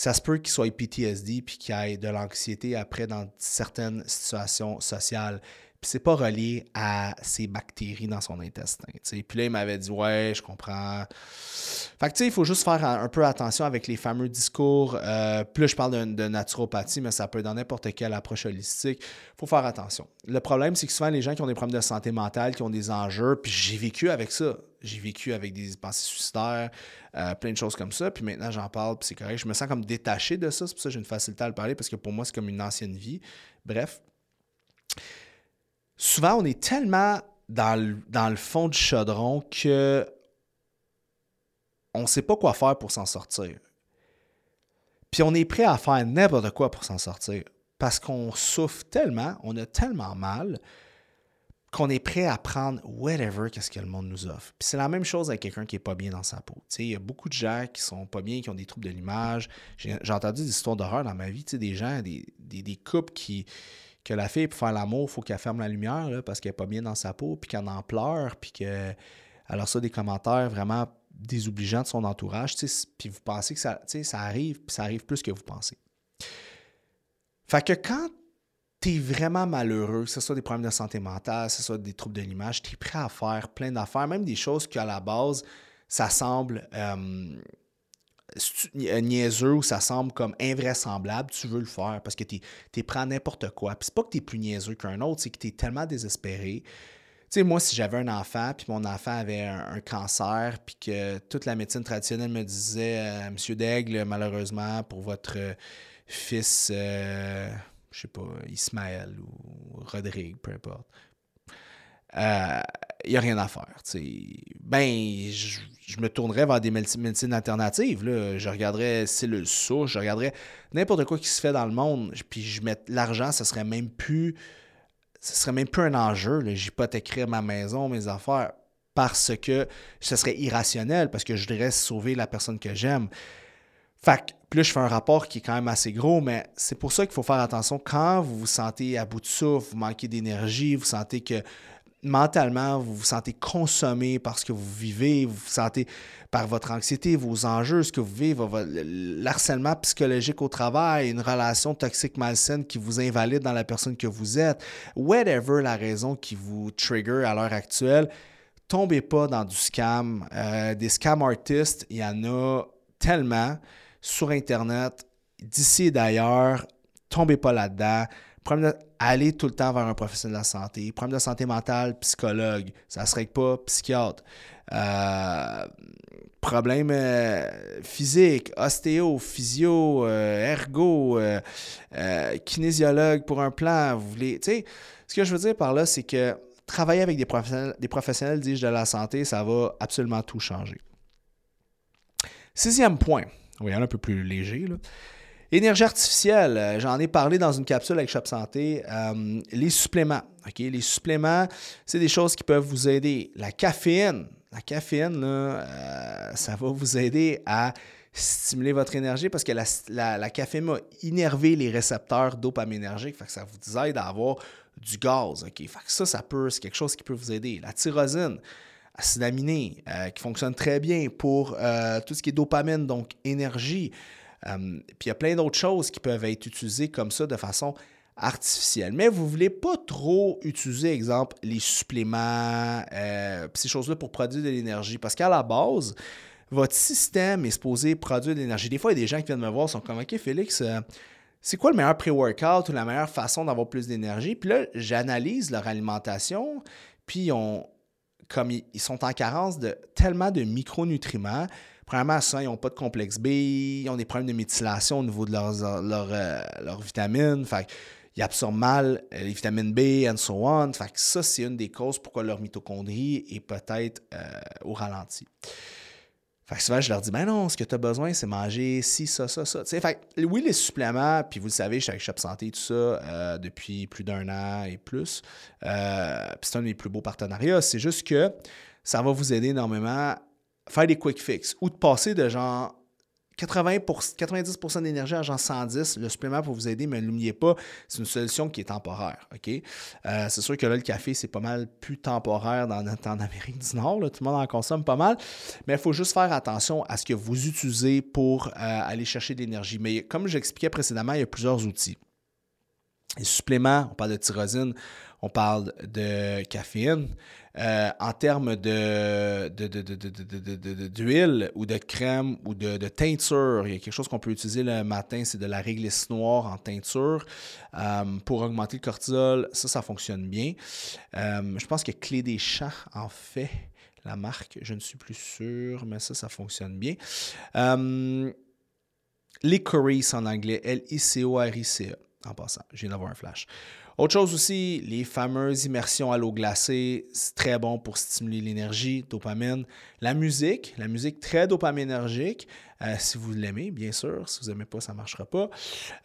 A: ça se peut qu'il soit PTSD puis qu'il ait de l'anxiété après dans certaines situations sociales. Puis c'est pas relié à ces bactéries dans son intestin. Puis là, il m'avait dit Ouais, je comprends. Fait que tu sais, il faut juste faire un, peu attention avec les fameux discours. Euh, plus je parle de, naturopathie, mais ça peut être dans n'importe quelle approche holistique. Il faut faire attention. Le problème, c'est que souvent, les gens qui ont des problèmes de santé mentale, qui ont des enjeux, puis j'ai vécu avec ça. J'ai vécu avec des pensées suicidaires, euh, plein de choses comme ça. Puis maintenant, j'en parle, puis c'est correct. Je me sens comme détaché de ça. C'est pour ça que j'ai une facilité à le parler, parce que pour moi, c'est comme une ancienne vie. Bref. Souvent, on est tellement dans le, dans le fond du chaudron que on ne sait pas quoi faire pour s'en sortir. Puis on est prêt à faire n'importe quoi pour s'en sortir. Parce qu'on souffre tellement, on a tellement mal qu'on est prêt à prendre whatever qu'est-ce que le monde nous offre. Puis c'est la même chose avec quelqu'un qui n'est pas bien dans sa peau. Il y a beaucoup de gens qui sont pas bien, qui ont des troubles de l'image. J'ai entendu des histoires d'horreur dans ma vie, des gens, des, des, couples qui, que la fille, pour faire l'amour, il faut qu'elle ferme la lumière parce qu'elle n'est pas bien dans sa peau, puis qu'elle en pleure, puis que... Alors ça, des commentaires vraiment désobligeants de son entourage, puis vous pensez que ça, ça arrive, puis ça arrive plus que vous pensez. Fait que quand tu es vraiment malheureux, que ce soit des problèmes de santé mentale, que ce soit des troubles de l'image, tu es prêt à faire plein d'affaires, même des choses qui, à la base, ça semble euh, niaiseux ou ça semble comme invraisemblable, tu veux le faire parce que tu es, prêt à n'importe quoi. Puis c'est pas que tu es plus niaiseux qu'un autre, c'est que tu es tellement désespéré. Tu sais, moi, si j'avais un enfant, puis mon enfant avait un, cancer, puis que toute la médecine traditionnelle me disait, euh, Monsieur Daigle, malheureusement, pour votre fils, euh, je sais pas, Ismaël ou Rodrigue, peu importe, il euh, n'y a rien à faire. Ben, je, me tournerais vers des médecines alternatives. Je regarderais cellules souches, je regarderais n'importe quoi qui se fait dans le monde, puis je mets l'argent, ce serait même plus. Ce serait même plus un enjeu. J'hypothéquerais ma maison, mes affaires, parce que ce serait irrationnel, parce que je voudrais sauver la personne que j'aime. Fait que, je fais un rapport qui est quand même assez gros, mais c'est pour ça qu'il faut faire attention quand vous vous sentez à bout de souffle, vous manquez d'énergie, vous sentez que mentalement, vous vous sentez consommé par ce que vous vivez, vous vous sentez par votre anxiété, vos enjeux, ce que vous vivez, l'harcèlement psychologique au travail, une relation toxique malsaine qui vous invalide dans la personne que vous êtes, whatever la raison qui vous trigger à l'heure actuelle, tombez pas dans du scam. Euh, des scam artistes, il y en a tellement sur Internet, d'ici et d'ailleurs, tombez pas là-dedans. Allez tout le temps vers un professionnel de la santé. Problème de santé mentale, psychologue. Ça ne se règle pas, psychiatre. Euh, problème euh, physique, ostéo, physio, euh, ergo, kinésiologue pour un plan. Vous voulez. Tu ce que je veux dire par là, c'est que travailler avec des professionnels, des professionnels, dis-je, de la santé, ça va absolument tout changer. Sixième point, oui, un peu plus léger, là. Énergie artificielle, euh, j'en ai parlé dans une capsule avec Shop Santé. Euh, les suppléments. OK? Les suppléments, c'est des choses qui peuvent vous aider. La caféine, la caféine, là, ça va vous aider à stimuler votre énergie parce que la, caféine va innerver les récepteurs dopaminergiques. Fait que ça vous aide à avoir du gaz. OK? Fait que ça, ça peut, c'est quelque chose qui peut vous aider. La tyrosine, acide aminé, euh, qui fonctionne très bien pour euh, tout ce qui est dopamine, donc énergie. Euh, puis il y a plein d'autres choses qui peuvent être utilisées comme ça de façon artificielle. Mais vous ne voulez pas trop utiliser, exemple, les suppléments, ces choses-là pour produire de l'énergie. Parce qu'à la base, votre système est supposé produire de l'énergie. Des fois, il y a des gens qui viennent me voir, sont comme OK, Félix, c'est quoi le meilleur pré-workout ou la meilleure façon d'avoir plus d'énergie? Puis là, j'analyse leur alimentation, puis on, comme ils, sont en carence de tellement de micronutriments, premièrement, ça, ils n'ont pas de complexe B, ils ont des problèmes de méthylation au niveau de leurs, euh, vitamines. Fait ils absorbent mal euh, les vitamines B, and so on. Fait ça, c'est une des causes pourquoi leur mitochondrie est peut-être au ralenti. Fait que souvent, je leur dis, ben non, ce que tu as besoin, c'est manger ci, ça, ça, ça. fait oui, les suppléments, puis vous le savez, je suis avec Shop Santé, tout ça, euh, depuis plus d'un an et plus. Euh, puis c'est un de mes plus beaux partenariats. C'est juste que ça va vous aider énormément à faire des quick fix ou de passer de genre 80 pour, 90% d'énergie à genre 110, le supplément pour vous aider, mais n'oubliez pas, c'est une solution qui est temporaire. Euh, c'est sûr que là, le café, c'est pas mal plus temporaire dans, en Amérique du Nord. Tout le monde en consomme pas mal. Mais il faut juste faire attention à ce que vous utilisez pour euh, aller chercher de l'énergie. Mais comme j'expliquais précédemment, il y a plusieurs outils. Les suppléments, on parle de tyrosine, on parle de caféine. Euh, en termes de, d'huile ou de crème ou de, teinture, il y a quelque chose qu'on peut utiliser le matin, c'est de la réglisse noire en teinture euh, pour augmenter le cortisol. Ça, ça fonctionne bien. Euh, je pense que Clé des Champs en fait la marque, je ne suis plus sûr, mais ça, ça fonctionne bien. Licorice en anglais, L-I-C-O-R-I-C-E, en passant, je viens d'avoir un flash. Autre chose aussi, les fameuses immersions à l'eau glacée, c'est très bon pour stimuler l'énergie, dopamine. La musique, la musique très dopaminergique, euh, si vous l'aimez, bien sûr. Si vous n'aimez pas, ça ne marchera pas.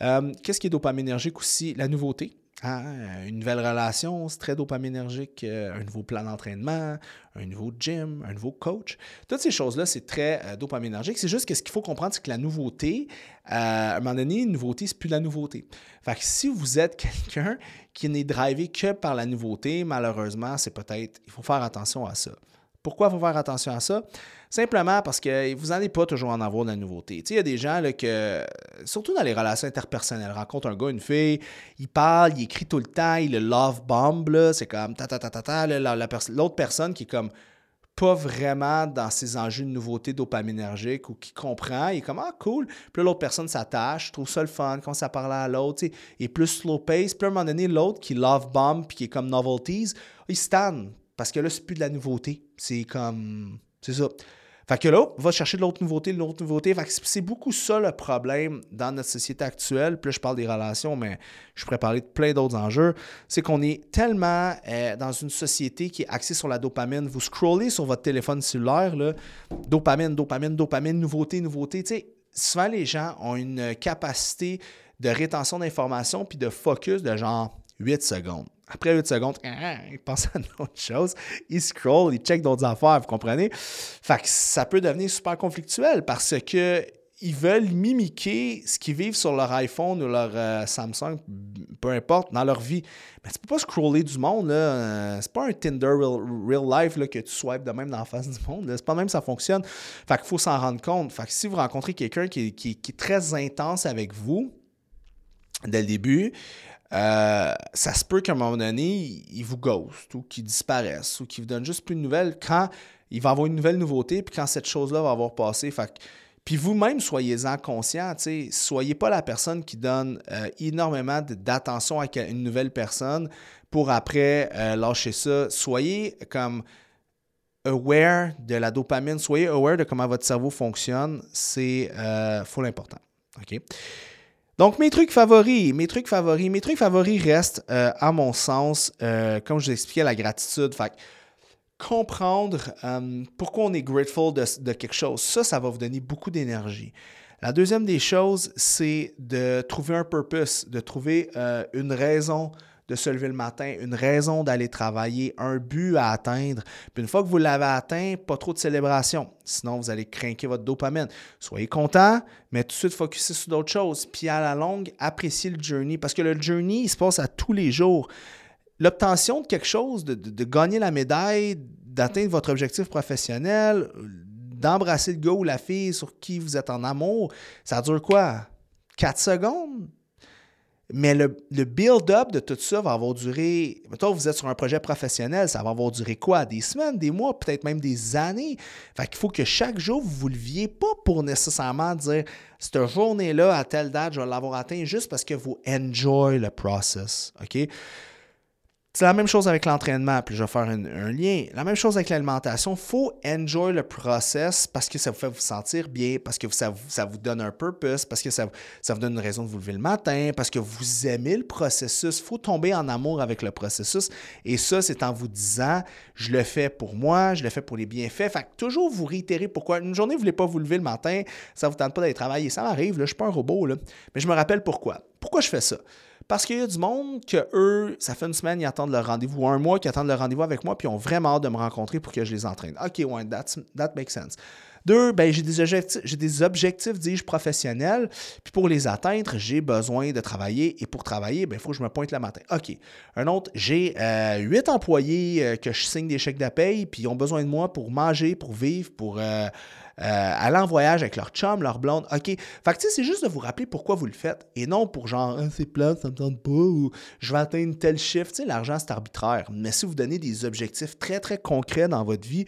A: Euh, qu'est-ce qui est dopaminergique aussi? La nouveauté. Hein, une nouvelle relation, c'est très dopaminergique, euh, un nouveau plan d'entraînement, un nouveau gym, un nouveau coach. Toutes ces choses-là, c'est très euh, dopaminergique. C'est juste que ce qu'il faut comprendre, c'est que la nouveauté, euh, à un moment donné, une nouveauté, c'est plus la nouveauté. Fait que si vous êtes quelqu'un qui n'est drivé que par la nouveauté, malheureusement, c'est peut-être, il faut faire attention à ça. Pourquoi il faut faire attention à ça? Simplement parce que vous n'allez pas toujours en avoir de la nouveauté. Il y a des gens là, que, surtout dans les relations interpersonnelles, rencontrent un gars, une fille, il parle, il écrit tout le temps, il le love bomb, c'est comme ta ta ta ta ta, l'autre personne qui est comme pas vraiment dans ses enjeux de nouveauté dopaminergique ou qui comprend, il est comme Ah, cool. Puis l'autre personne s'attache, trouve ça le fun, commence à parler à l'autre, il est plus slow pace. Puis à un moment donné, l'autre qui love bomb puis qui est comme novelties, il stand parce que là, c'est plus de la nouveauté. C'est comme. C'est ça. Fait que là, va chercher de l'autre nouveauté, de l'autre nouveauté. Fait que c'est beaucoup ça le problème dans notre société actuelle. Puis là, je parle des relations, mais je pourrais parler de plein d'autres enjeux. C'est qu'on est tellement euh, dans une société qui est axée sur la dopamine. Vous scrollez sur votre téléphone cellulaire, là, dopamine, dopamine, dopamine, nouveauté, nouveauté. Souvent les gens ont une capacité de rétention d'informations puis de focus de genre 8 secondes. Après 8 secondes, il pense à autre chose. Il scroll, il check d'autres affaires, vous comprenez? Fait que ça peut devenir super conflictuel parce que ils veulent mimiquer ce qu'ils vivent sur leur iPhone ou leur euh, Samsung, peu importe, dans leur vie. Mais tu peux pas scroller du monde, là. Euh, c'est pas un Tinder real, life là, que tu swipes de même dans la face du monde. C'est pas même ça fonctionne. Fait qu'il faut s'en rendre compte. Fait que si vous rencontrez quelqu'un qui, qui, est très intense avec vous, dès le début, euh, ça se peut qu'à un moment donné, il vous ghost ou qu'il disparaisse ou qu'il vous donne juste plus de nouvelles quand il va avoir une nouvelle nouveauté, puis quand cette chose-là va avoir passé. puis vous-même, soyez-en conscient. Soyez pas la personne qui donne euh, énormément d'attention à une nouvelle personne pour après euh, lâcher ça. Soyez comme aware de la dopamine, soyez aware de comment votre cerveau fonctionne. C'est full important. OK? Donc, mes trucs favoris, mes trucs favoris, mes trucs favoris restent, euh, à mon sens, euh, comme je vous expliquais, la gratitude. Fait comprendre euh, pourquoi on est grateful de, quelque chose, ça, ça va vous donner beaucoup d'énergie. La deuxième des choses, c'est de trouver un purpose, de trouver une raison de se lever le matin, une raison d'aller travailler, un but à atteindre. Puis une fois que vous l'avez atteint, pas trop de célébration. Sinon, vous allez craquer votre dopamine. Soyez content, mais tout de suite focuser sur d'autres choses. Puis à la longue, appréciez le journey. Parce que le journey, il se passe à tous les jours. L'obtention de quelque chose, de, gagner la médaille, d'atteindre votre objectif professionnel, d'embrasser le gars ou la fille sur qui vous êtes en amour, ça dure quoi? 4 secondes? Mais le, build-up de tout ça va avoir duré. Mettons, vous êtes sur un projet professionnel, ça va avoir duré quoi? Des semaines, des mois, peut-être même des années. Fait qu'il faut que chaque jour, vous vous leviez pas pour nécessairement dire cette journée-là, à telle date, je vais l'avoir atteint juste parce que vous enjoy le process. OK? C'est la même chose avec l'entraînement, puis je vais faire un, lien. La même chose avec l'alimentation. Faut enjoy le process parce que ça vous fait vous sentir bien, parce que ça, vous donne un purpose, parce que ça, vous donne une raison de vous lever le matin, parce que vous aimez le processus. Faut tomber en amour avec le processus. Et ça, c'est en vous disant, je le fais pour moi, je le fais pour les bienfaits. Fait que toujours vous réitérer pourquoi. Une journée, vous ne voulez pas vous lever le matin, ça ne vous tente pas d'aller travailler. Ça m'arrive, je ne suis pas un robot, mais je me rappelle pourquoi. Pourquoi je fais ça? Parce qu'il y a du monde que eux, ça fait une semaine, ils attendent le rendez-vous, ou un mois qu'ils attendent le rendez-vous avec moi, puis ils ont vraiment hâte de me rencontrer pour que je les entraîne. OK, ouais, that makes sense. Deux, ben, j'ai des objectifs, j'ai des objectifs, dis-je, professionnels. Puis pour les atteindre, j'ai besoin de travailler. Et pour travailler, ben, il faut que je me pointe le matin. OK. Un autre, j'ai euh, huit employés euh, que je signe des chèques de paye, puis ils ont besoin de moi pour manger, pour vivre, pour. Euh, aller en voyage avec leur chum, leur blonde. OK. Fait que, tu sais, c'est juste de vous rappeler pourquoi vous le faites et non pour genre, ah, c'est plat, ça me tente pas ou je vais atteindre tel chiffre. Tu sais, l'argent, c'est arbitraire. Mais si vous donnez des objectifs très, très concrets dans votre vie,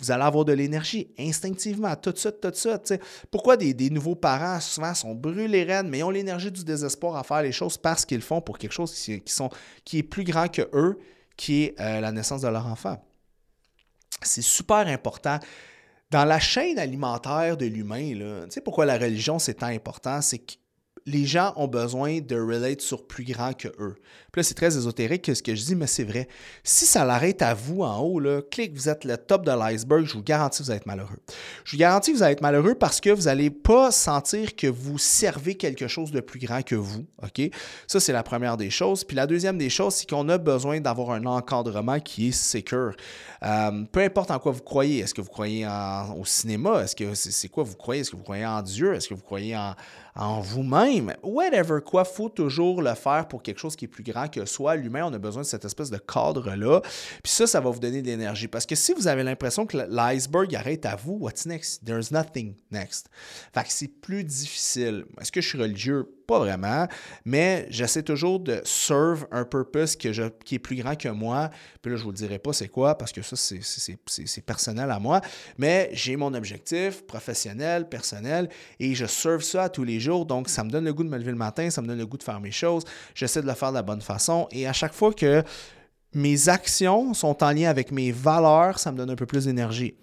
A: vous allez avoir de l'énergie instinctivement, tout de suite, tout de suite. Pourquoi des, nouveaux parents souvent sont brûlés raides, mais ont l'énergie du désespoir à faire les choses parce qu'ils font pour quelque chose qui, sont, qui est plus grand que eux, qui est euh, la naissance de leur enfant. C'est super important dans la chaîne alimentaire de l'humain, tu sais pourquoi la religion c'est tant important, c'est que les gens ont besoin de relate sur plus grand que eux. Puis là, c'est très ésotérique ce que je dis, mais c'est vrai. Si ça l'arrête à vous en haut, là, clique, vous êtes le top de l'iceberg, je vous garantis que vous allez être malheureux. Je vous garantis que vous allez être malheureux parce que vous n'allez pas sentir que vous servez quelque chose de plus grand que vous. OK? Ça, c'est la première des choses. Puis la deuxième des choses, c'est qu'on a besoin d'avoir un encadrement qui est secure. Euh, peu importe en quoi vous croyez. Est-ce que vous croyez au cinéma? Est-ce que c'est quoi vous croyez? Est-ce que vous croyez en Dieu? Est-ce que vous croyez en, en vous-même. Whatever quoi, faut toujours le faire pour quelque chose qui est plus grand que soi. L'humain, on a besoin de cette espèce de cadre-là. Puis ça, ça va vous donner de l'énergie. Parce que si vous avez l'impression que l'iceberg arrête à vous, what's next? There's nothing next. Fait que c'est plus difficile. Est-ce que je suis religieux? Pas vraiment, mais j'essaie toujours de serve un purpose qui est plus grand que moi. Puis là, je ne vous le dirai pas c'est quoi, parce que ça, c'est personnel à moi. Mais j'ai mon objectif professionnel, personnel, et je serve ça tous les jours. Donc, ça me donne le goût de me lever le matin, ça me donne le goût de faire mes choses. J'essaie de le faire de la bonne façon. Et à chaque fois que mes actions sont en lien avec mes valeurs, ça me donne un peu plus d'énergie.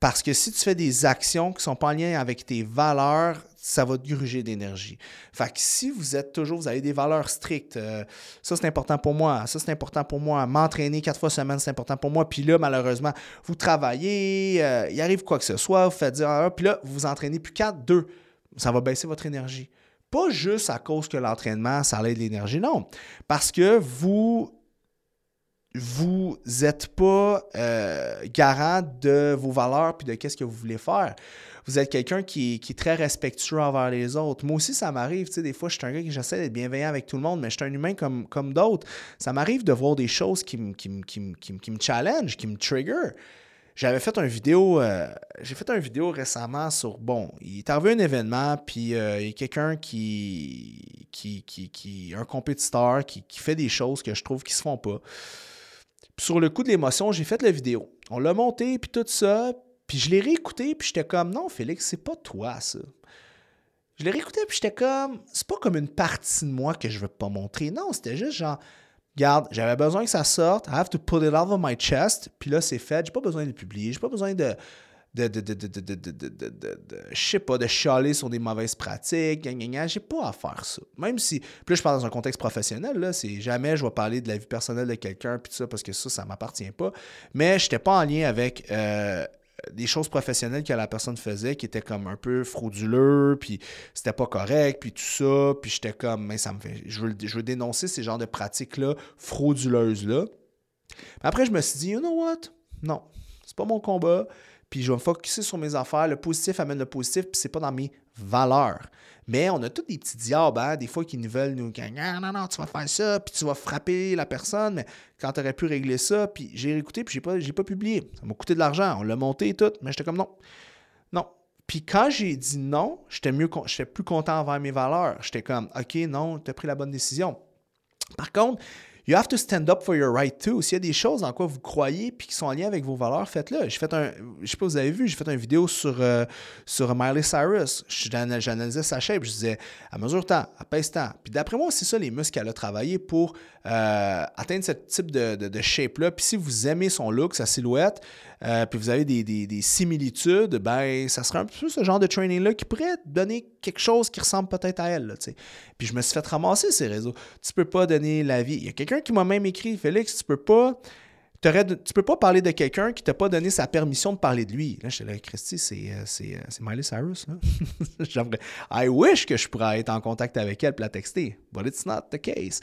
A: Parce que si tu fais des actions qui ne sont pas en lien avec tes valeurs, ça va gruger d'énergie. Fait que si vous êtes toujours, vous avez des valeurs strictes, euh, ça c'est important pour moi, ça c'est important pour moi, m'entraîner quatre fois semaine c'est important pour moi, puis là malheureusement, vous travaillez, euh, il arrive quoi que ce soit, vous faites dire, ah, puis là vous vous entraînez plus quatre, deux, ça va baisser votre énergie. Pas juste à cause que l'entraînement, ça aide l'énergie, non. Parce que vous vous n'êtes pas euh, garant de vos valeurs puis de qu'est-ce que vous voulez faire. Vous êtes quelqu'un qui, est très respectueux envers les autres. Moi aussi, ça m'arrive. Tu sais, des fois, je suis un gars qui j'essaie d'être bienveillant avec tout le monde, mais je suis un humain comme, d'autres. Ça m'arrive de voir des choses qui, me, qui, qui, me challenge, qui me trigger. J'avais fait une vidéo, euh, j'ai fait une vidéo récemment sur, bon, il est arrivé un événement, puis euh, il y a quelqu'un qui, qui, qui, qui, un compétiteur qui, qui fait des choses que je trouve qui se font pas sur le coup de l'émotion, j'ai fait la vidéo. On l'a monté, puis tout ça. Puis je l'ai réécouté, puis j'étais comme, non, Félix, c'est pas toi, ça. Je l'ai réécouté, puis j'étais comme, c'est pas comme une partie de moi que je veux pas montrer. Non, c'était juste genre, regarde, j'avais besoin que ça sorte. I have to put it out of my chest. Puis là, c'est fait. J'ai pas besoin de publier. J'ai pas besoin de, de, de, de, de, je sais pas, de chialer sur des mauvaises pratiques, j'ai pas à faire ça. Même si, là, je parle dans un contexte professionnel, là, c'est jamais je vais parler de la vie personnelle de quelqu'un, puis ça, parce que ça, ça m'appartient pas. Mais je n'étais pas en lien avec des choses professionnelles que la personne faisait qui étaient comme un peu frauduleux, puis c'était pas correct, puis tout ça, puis j'étais comme, mais ça me fait, je veux, je veux dénoncer ces genres de pratiques-là, frauduleuses-là. Après, je me suis dit, you know what? Non, c'est pas mon combat, puis je vais me focusser sur mes affaires. Le positif amène le positif, puis c'est pas dans mes valeurs. Mais on a tous des petits diables, hein, des fois, qui nous veulent nous dire non, non, non, tu vas faire ça, puis tu vas frapper la personne, mais quand tu aurais pu régler ça, puis j'ai écouté, puis j'ai pas, pas publié. Ça m'a coûté de l'argent, on l'a monté et tout, mais j'étais comme non. Non. Puis quand j'ai dit non, j'étais mieux j'étais plus content envers mes valeurs. J'étais comme OK, non, tu as pris la bonne décision. Par contre, You have to stand up for your right too. S'il y a des choses en quoi vous croyez puis qui sont en lien avec vos valeurs, faites-le. J'ai fait un, je sais pas vous avez vu, j'ai fait une vidéo sur, euh, sur Miley Cyrus. J'analysais sa shape. Je disais, à mesure temps, à pèse temps. Puis d'après moi, c'est ça les muscles qu'elle a travaillé pour euh, atteindre ce type de, de, shape-là. Puis si vous aimez son look, sa silhouette, euh, puis vous avez des, des, des, similitudes, ben ça serait un peu ce genre de training-là qui pourrait donner quelque chose qui ressemble peut-être à elle. Puis je me suis fait ramasser ces réseaux. Tu peux pas donner la vie. Il y a quelqu'un qui m'a même écrit, Félix, tu peux pas tu peux pas parler de quelqu'un qui t'a pas donné sa permission de parler de lui. Là, suis là, Christy, c'est, euh, euh, c'est Miley Cyrus. I wish que je pourrais être en contact avec elle et la texter, but it's not the case.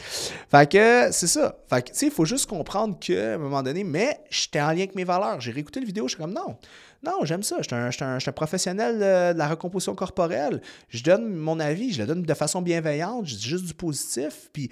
A: Fait que c'est ça. Fait que, tu sais, il faut juste comprendre qu'à un moment donné, mais j'étais en lien avec mes valeurs. J'ai réécouté la vidéo, je suis comme non. Non, j'aime ça. Je suis un, un, professionnel de la recomposition corporelle. Je donne mon avis, je le donne de façon bienveillante, je dis juste du positif. Puis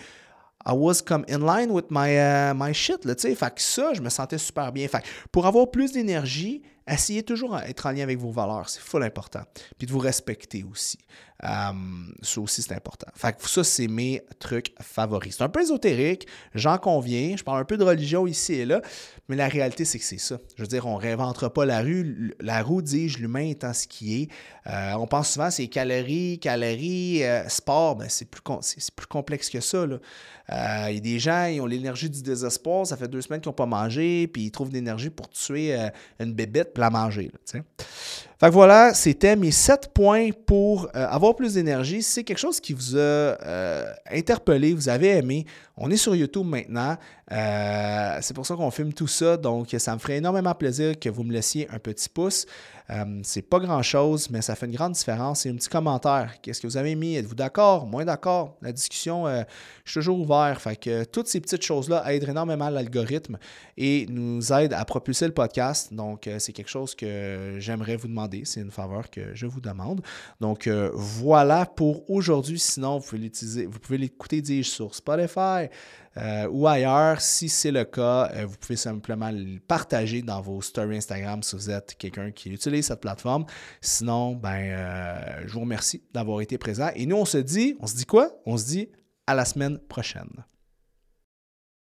A: I was come in line with my, uh, my shit, là. Fait que ça, je me sentais super bien. Fait pour avoir plus d'énergie, essayez toujours d'être en lien avec vos valeurs. C'est full important. Puis de vous respecter aussi. Um, ça aussi, c'est important. Fait que ça, c'est mes trucs favoris. C'est un peu ésotérique, j'en conviens. Je parle un peu de religion ici et là, mais la réalité, c'est que c'est ça. Je veux dire, on ne réinventera pas la rue. La roue, dis-je, l'humain étant ce qui est. Euh, on pense souvent c'est calories, calories, euh, sport. Ben, c'est plus, plus complexe que ça. Euh, il y a des gens, ils ont l'énergie du désespoir. Ça fait deux semaines qu'ils n'ont pas mangé, puis ils trouvent l'énergie pour tuer une bébête pour la manger. Voilà, c'était mes sept points pour euh, avoir plus d'énergie. C'est quelque chose qui vous a euh, interpellé, vous avez aimé, on est sur YouTube maintenant. Euh, c'est pour ça qu'on filme tout ça. Donc, ça me ferait énormément plaisir que vous me laissiez un petit pouce. C'est pas grand-chose, mais ça fait une grande différence. Et un petit commentaire. Qu'est-ce que vous avez mis? Êtes-vous d'accord? Moins d'accord? La discussion, je suis toujours ouvert. Fait que toutes ces petites choses-là aident énormément l'algorithme et nous aident à propulser le podcast. Donc, c'est quelque chose que j'aimerais vous demander. C'est une faveur que je vous demande. Donc, voilà pour aujourd'hui. Sinon, vous pouvez l'utiliser, vous pouvez l'écouter, sur Spotify, euh, ou ailleurs. Si c'est le cas, euh, vous pouvez simplement le partager dans vos stories Instagram si vous êtes quelqu'un qui utilise cette plateforme. Sinon, ben, euh, je vous remercie d'avoir été présent. Et nous, on se dit, on se dit quoi? On se dit à la semaine prochaine.